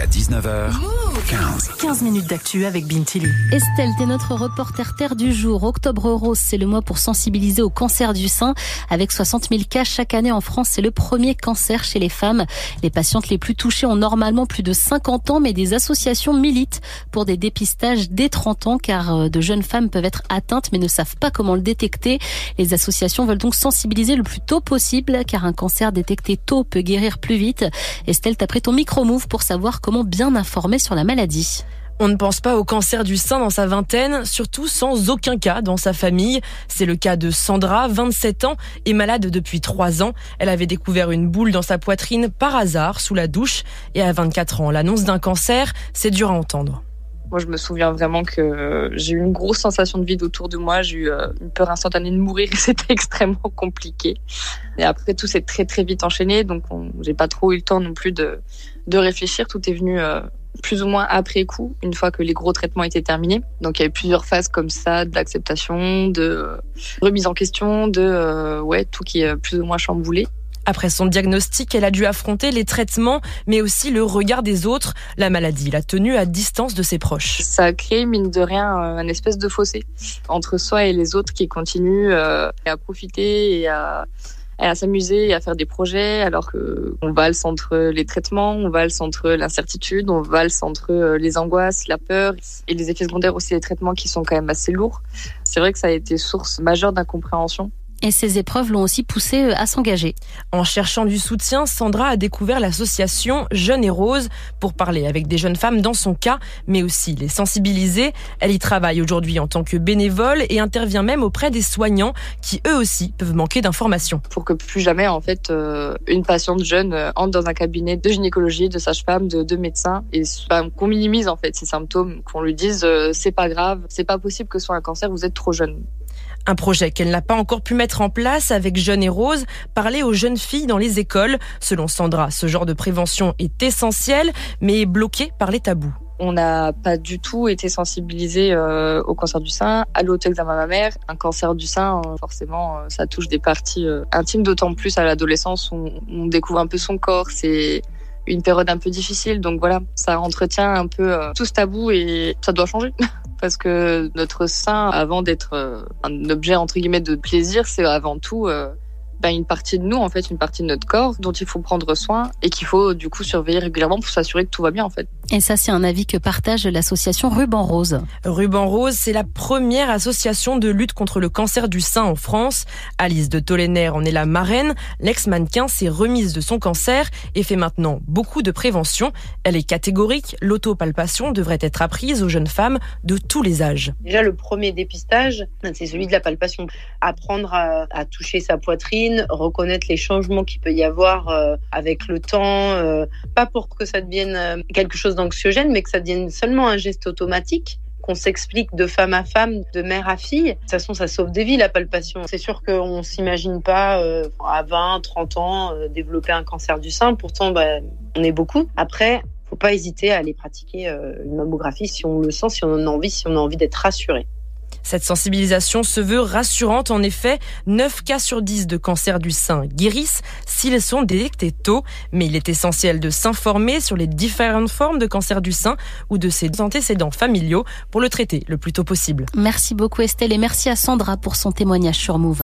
Jusqu'à 19h, 15. 15 minutes d'actu avec Bintili. Estelle, t'es notre reporter terre du jour. Octobre Rose, c'est le mois pour sensibiliser au cancer du sein. Avec 60 000 cas chaque année en France, c'est le premier cancer chez les femmes. Les patientes les plus touchées ont normalement plus de 50 ans, mais des associations militent pour des dépistages dès 30 ans, car euh, de jeunes femmes peuvent être atteintes, mais ne savent pas comment le détecter. Les associations veulent donc sensibiliser le plus tôt possible, car un cancer détecté tôt peut guérir plus vite. Estelle, t'as pris ton micro-move pour savoir comment bien informer sur la maladie. On ne pense pas au cancer du sein dans sa vingtaine, surtout sans aucun cas dans sa famille. C'est le cas de Sandra, 27 ans, et malade depuis 3 ans. Elle avait découvert une boule dans sa poitrine par hasard sous la douche. Et à 24 ans, l'annonce d'un cancer, c'est dur à entendre. Moi, je me souviens vraiment que j'ai eu une grosse sensation de vide autour de moi. J'ai eu euh, une peur instantanée de mourir c'était extrêmement compliqué. Et après, tout s'est très, très vite enchaîné. Donc, j'ai pas trop eu le temps non plus de, de réfléchir. Tout est venu euh, plus ou moins après coup, une fois que les gros traitements étaient terminés. Donc, il y a eu plusieurs phases comme ça, d'acceptation, de euh, remise en question, de, ouais, tout qui est plus ou moins chamboulé. Après son diagnostic, elle a dû affronter les traitements, mais aussi le regard des autres. La maladie l'a tenue à distance de ses proches. Ça a créé, mine de rien, un espèce de fossé entre soi et les autres qui continuent euh, à profiter et à, à s'amuser et à faire des projets alors que on valse entre les traitements, on valse entre l'incertitude, on valse entre euh, les angoisses, la peur et les effets secondaires aussi des traitements qui sont quand même assez lourds. C'est vrai que ça a été source majeure d'incompréhension et ces épreuves l'ont aussi poussé euh, à s'engager. En cherchant du soutien, Sandra a découvert l'association Jeunes et Roses pour parler avec des jeunes femmes dans son cas, mais aussi les sensibiliser. Elle y travaille aujourd'hui en tant que bénévole et intervient même auprès des soignants qui eux aussi peuvent manquer d'informations. Pour que plus jamais en fait euh, une patiente jeune euh, entre dans un cabinet de gynécologie, de sage-femme, de, de médecin et qu'on minimise en fait ces symptômes, qu'on lui dise c'est pas grave, c'est pas possible que ce soit un cancer, vous êtes trop jeune. Un projet qu'elle n'a pas encore pu mettre en place avec Jeune et Rose, parler aux jeunes filles dans les écoles. Selon Sandra, ce genre de prévention est essentiel, mais est bloqué par les tabous. On n'a pas du tout été sensibilisé euh, au cancer du sein, à l'auto-examen mammaire. Un cancer du sein, euh, forcément, euh, ça touche des parties intimes, d'autant plus à l'adolescence où on découvre un peu son corps. C'est une période un peu difficile, donc voilà, ça entretient un peu tout ce tabou et ça doit changer. parce que notre sein, avant d'être euh, un objet entre guillemets de plaisir, c'est avant tout ben, une partie de nous, en fait, une partie de notre corps dont il faut prendre soin et qu'il faut du coup surveiller régulièrement pour s'assurer que tout va bien en fait. Et ça, c'est un avis que partage l'association Ruban Rose. Ruban Rose, c'est la première association de lutte contre le cancer du sein en France. Alice de Tollener en est la marraine. L'ex-mannequin s'est remise de son cancer et fait maintenant beaucoup de prévention. Elle est catégorique. L'autopalpation devrait être apprise aux jeunes femmes de tous les âges. Déjà, le premier dépistage, c'est celui de la palpation. Apprendre à, à toucher sa poitrine reconnaître les changements qu'il peut y avoir euh, avec le temps, euh, pas pour que ça devienne euh, quelque chose d'anxiogène, mais que ça devienne seulement un geste automatique qu'on s'explique de femme à femme, de mère à fille. De toute façon, ça sauve des vies, la palpation. C'est sûr qu'on s'imagine pas à 20, 30 ans développer un cancer du sein. Pourtant, bah, on est beaucoup. Après, faut pas hésiter à aller pratiquer une mammographie si on le sent, si on en a envie, si on a envie d'être rassuré. Cette sensibilisation se veut rassurante. En effet, 9 cas sur 10 de cancer du sein guérissent s'ils sont détectés tôt. Mais il est essentiel de s'informer sur les différentes formes de cancer du sein ou de ses antécédents familiaux pour le traiter le plus tôt possible. Merci beaucoup Estelle et merci à Sandra pour son témoignage sur Move.